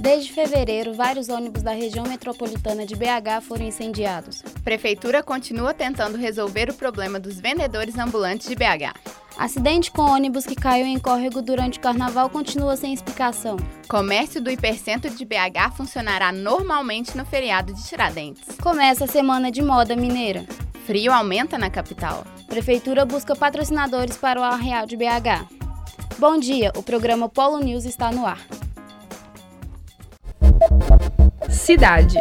Desde fevereiro, vários ônibus da região metropolitana de BH foram incendiados. Prefeitura continua tentando resolver o problema dos vendedores ambulantes de BH. Acidente com ônibus que caiu em córrego durante o carnaval continua sem explicação. Comércio do hipercentro de BH funcionará normalmente no feriado de Tiradentes. Começa a semana de moda mineira. Frio aumenta na capital. Prefeitura busca patrocinadores para o Arreal de BH. Bom dia, o programa Polo News está no ar. Cidade.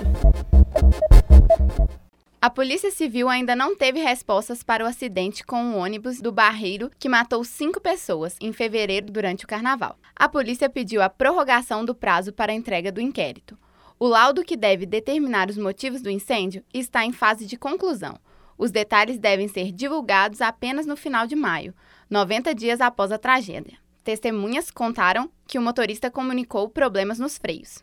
A Polícia Civil ainda não teve respostas para o acidente com o ônibus do Barreiro que matou cinco pessoas em fevereiro durante o carnaval. A polícia pediu a prorrogação do prazo para a entrega do inquérito. O laudo que deve determinar os motivos do incêndio está em fase de conclusão. Os detalhes devem ser divulgados apenas no final de maio, 90 dias após a tragédia. Testemunhas contaram que o motorista comunicou problemas nos freios.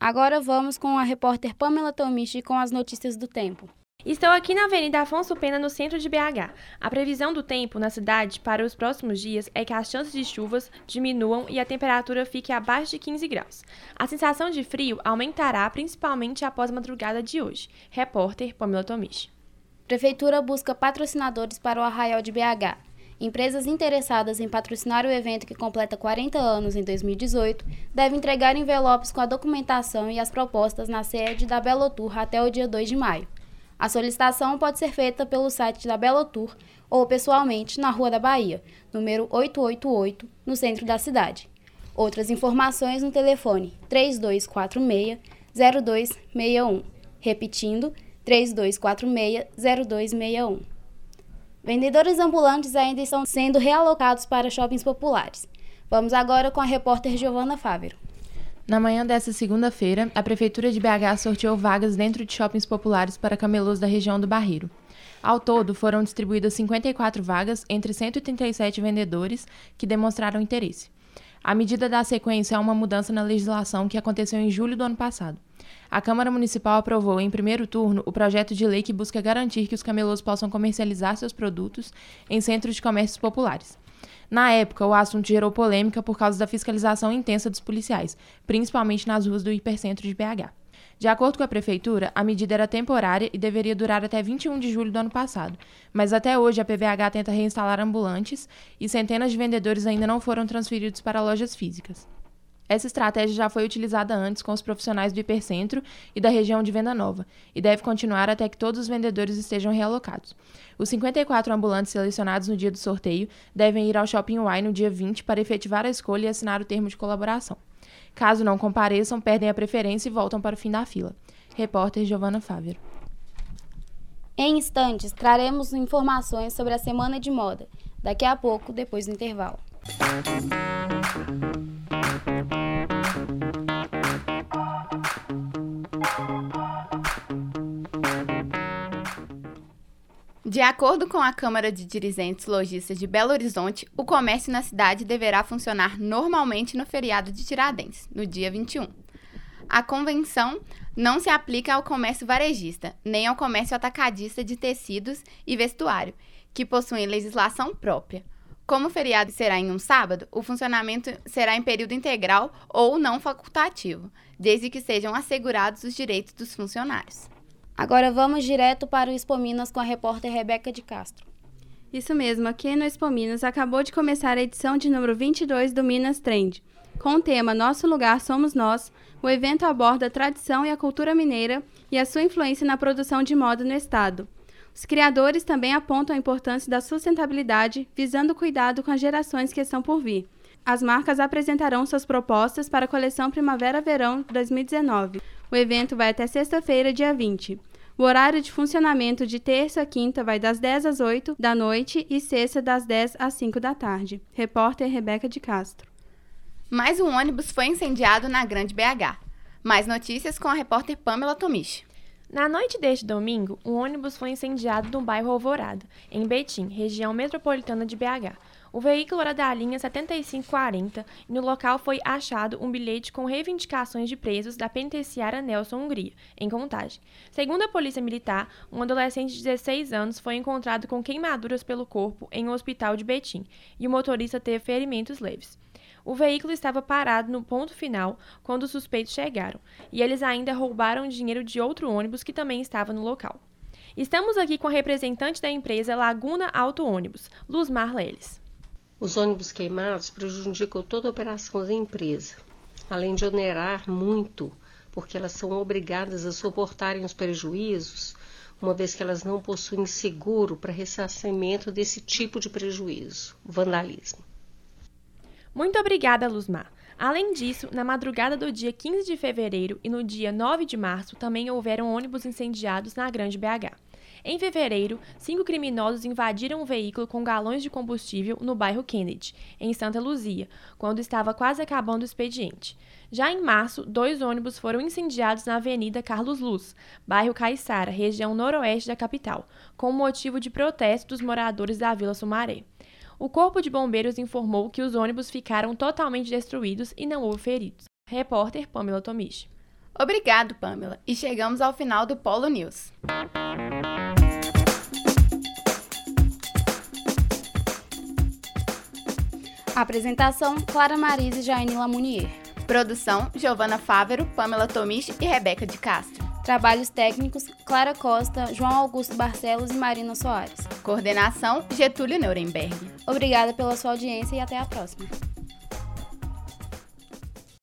Agora vamos com a repórter Pamela Tomichi com as notícias do tempo. Estou aqui na Avenida Afonso Pena, no centro de BH. A previsão do tempo na cidade para os próximos dias é que as chances de chuvas diminuam e a temperatura fique abaixo de 15 graus. A sensação de frio aumentará principalmente após a madrugada de hoje. Repórter Pamela Tomichi. Prefeitura busca patrocinadores para o Arraial de BH. Empresas interessadas em patrocinar o evento que completa 40 anos em 2018 devem entregar envelopes com a documentação e as propostas na sede da Belotour até o dia 2 de maio. A solicitação pode ser feita pelo site da Belotour ou pessoalmente na Rua da Bahia, número 888, no centro da cidade. Outras informações no telefone 3246 0261. Repetindo, 3246 0261. Vendedores ambulantes ainda estão sendo realocados para shoppings populares. Vamos agora com a repórter Giovana Fávero. Na manhã desta segunda-feira, a Prefeitura de BH sorteou vagas dentro de shoppings populares para camelôs da região do Barreiro. Ao todo, foram distribuídas 54 vagas entre 137 vendedores que demonstraram interesse. A medida dá sequência a uma mudança na legislação que aconteceu em julho do ano passado. A Câmara Municipal aprovou, em primeiro turno, o projeto de lei que busca garantir que os camelôs possam comercializar seus produtos em centros de comércios populares. Na época, o assunto gerou polêmica por causa da fiscalização intensa dos policiais, principalmente nas ruas do hipercentro de BH. De acordo com a prefeitura, a medida era temporária e deveria durar até 21 de julho do ano passado, mas até hoje a PVH tenta reinstalar ambulantes e centenas de vendedores ainda não foram transferidos para lojas físicas. Essa estratégia já foi utilizada antes com os profissionais do hipercentro e da região de Venda Nova, e deve continuar até que todos os vendedores estejam realocados. Os 54 ambulantes selecionados no dia do sorteio devem ir ao Shopping Y no dia 20 para efetivar a escolha e assinar o termo de colaboração. Caso não compareçam, perdem a preferência e voltam para o fim da fila. Repórter Giovana Fávero. Em instantes, traremos informações sobre a Semana de Moda. Daqui a pouco, depois do intervalo. De acordo com a Câmara de Dirigentes Logistas de Belo Horizonte, o comércio na cidade deverá funcionar normalmente no feriado de Tiradentes, no dia 21. A convenção não se aplica ao comércio varejista, nem ao comércio atacadista de tecidos e vestuário, que possuem legislação própria. Como o feriado será em um sábado, o funcionamento será em período integral ou não facultativo, desde que sejam assegurados os direitos dos funcionários. Agora vamos direto para o Expo Minas com a repórter Rebeca de Castro. Isso mesmo, aqui no Expo Minas acabou de começar a edição de número 22 do Minas Trend. Com o tema Nosso Lugar Somos Nós, o evento aborda a tradição e a cultura mineira e a sua influência na produção de moda no estado. Os criadores também apontam a importância da sustentabilidade, visando o cuidado com as gerações que estão por vir. As marcas apresentarão suas propostas para a coleção Primavera-Verão 2019. O evento vai até sexta-feira, dia 20. O horário de funcionamento de terça a quinta vai das 10 às 8 da noite e sexta das 10 às 5 da tarde. Repórter Rebeca de Castro. Mais um ônibus foi incendiado na Grande BH. Mais notícias com a repórter Pamela Tomichi. Na noite deste domingo, um ônibus foi incendiado no bairro Alvorada, em Betim, região metropolitana de BH. O veículo era da linha 7540 e no local foi achado um bilhete com reivindicações de presos da penitenciária Nelson Hungria, em Contagem. Segundo a Polícia Militar, um adolescente de 16 anos foi encontrado com queimaduras pelo corpo em um hospital de Betim e o motorista teve ferimentos leves. O veículo estava parado no ponto final quando os suspeitos chegaram, e eles ainda roubaram dinheiro de outro ônibus que também estava no local. Estamos aqui com a representante da empresa Laguna Auto Ônibus, Luzmar Leles. Os ônibus queimados prejudicam toda a operação da empresa, além de onerar muito, porque elas são obrigadas a suportarem os prejuízos, uma vez que elas não possuem seguro para ressarcimento desse tipo de prejuízo, vandalismo. Muito obrigada, Luzmar. Além disso, na madrugada do dia 15 de fevereiro e no dia 9 de março também houveram ônibus incendiados na Grande BH. Em fevereiro, cinco criminosos invadiram um veículo com galões de combustível no bairro Kennedy, em Santa Luzia, quando estava quase acabando o expediente. Já em março, dois ônibus foram incendiados na Avenida Carlos Luz, bairro Caiçara, região noroeste da capital, com motivo de protesto dos moradores da Vila Sumaré. O Corpo de Bombeiros informou que os ônibus ficaram totalmente destruídos e não houve feridos. Repórter Pamela Tomichi. Obrigado, Pamela. E chegamos ao final do Polo News. Apresentação: Clara Marise e Jainila Munier. Produção: Giovana Fávero, Pamela Tomichi e Rebeca de Castro. Trabalhos técnicos: Clara Costa, João Augusto Barcelos e Marina Soares. Coordenação: Getúlio Nuremberg. Obrigada pela sua audiência e até a próxima.